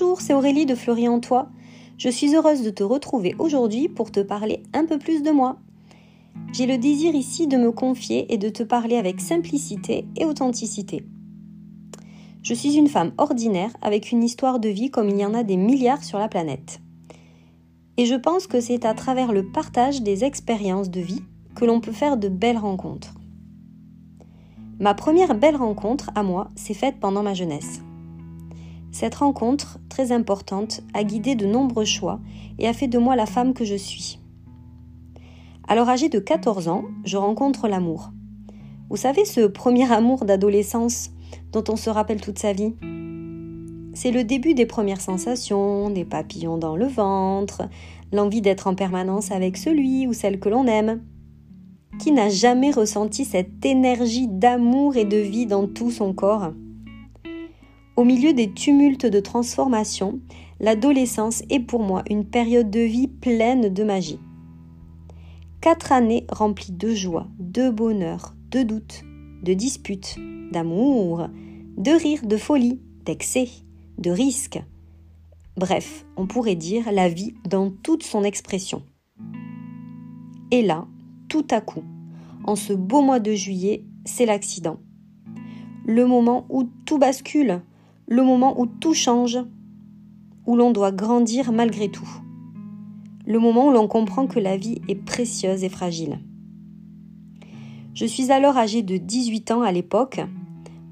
Bonjour, c'est Aurélie de Fleury en Toi. Je suis heureuse de te retrouver aujourd'hui pour te parler un peu plus de moi. J'ai le désir ici de me confier et de te parler avec simplicité et authenticité. Je suis une femme ordinaire avec une histoire de vie comme il y en a des milliards sur la planète. Et je pense que c'est à travers le partage des expériences de vie que l'on peut faire de belles rencontres. Ma première belle rencontre à moi s'est faite pendant ma jeunesse. Cette rencontre, très importante, a guidé de nombreux choix et a fait de moi la femme que je suis. Alors âgée de 14 ans, je rencontre l'amour. Vous savez, ce premier amour d'adolescence dont on se rappelle toute sa vie? C'est le début des premières sensations, des papillons dans le ventre, l'envie d'être en permanence avec celui ou celle que l'on aime. Qui n'a jamais ressenti cette énergie d'amour et de vie dans tout son corps? Au milieu des tumultes de transformation, l'adolescence est pour moi une période de vie pleine de magie. Quatre années remplies de joie, de bonheur, de doutes, de disputes, d'amour, de rires, de folie, d'excès, de risques. Bref, on pourrait dire la vie dans toute son expression. Et là, tout à coup, en ce beau mois de juillet, c'est l'accident. Le moment où tout bascule, le moment où tout change, où l'on doit grandir malgré tout, le moment où l'on comprend que la vie est précieuse et fragile. Je suis alors âgée de 18 ans à l'époque.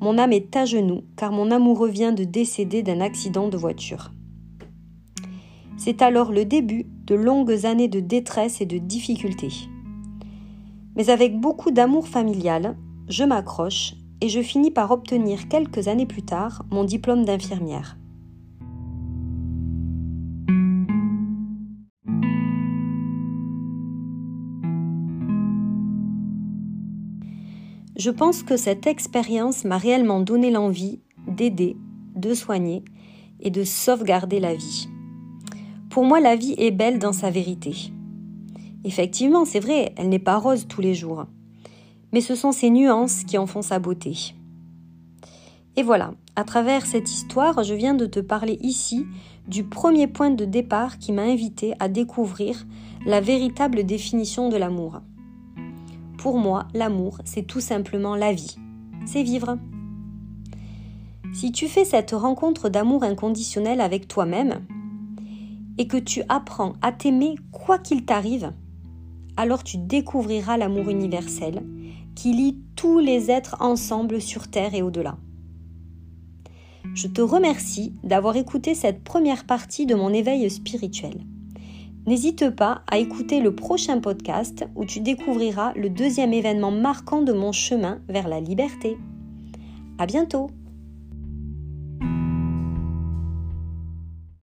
Mon âme est à genoux car mon amoureux vient de décéder d'un accident de voiture. C'est alors le début de longues années de détresse et de difficultés. Mais avec beaucoup d'amour familial, je m'accroche et je finis par obtenir quelques années plus tard mon diplôme d'infirmière. Je pense que cette expérience m'a réellement donné l'envie d'aider, de soigner et de sauvegarder la vie. Pour moi, la vie est belle dans sa vérité. Effectivement, c'est vrai, elle n'est pas rose tous les jours mais ce sont ces nuances qui en font sa beauté. Et voilà, à travers cette histoire, je viens de te parler ici du premier point de départ qui m'a invité à découvrir la véritable définition de l'amour. Pour moi, l'amour, c'est tout simplement la vie. C'est vivre. Si tu fais cette rencontre d'amour inconditionnel avec toi-même et que tu apprends à t'aimer quoi qu'il t'arrive, alors tu découvriras l'amour universel qui lie tous les êtres ensemble sur Terre et au-delà. Je te remercie d'avoir écouté cette première partie de mon éveil spirituel. N'hésite pas à écouter le prochain podcast où tu découvriras le deuxième événement marquant de mon chemin vers la liberté. À bientôt!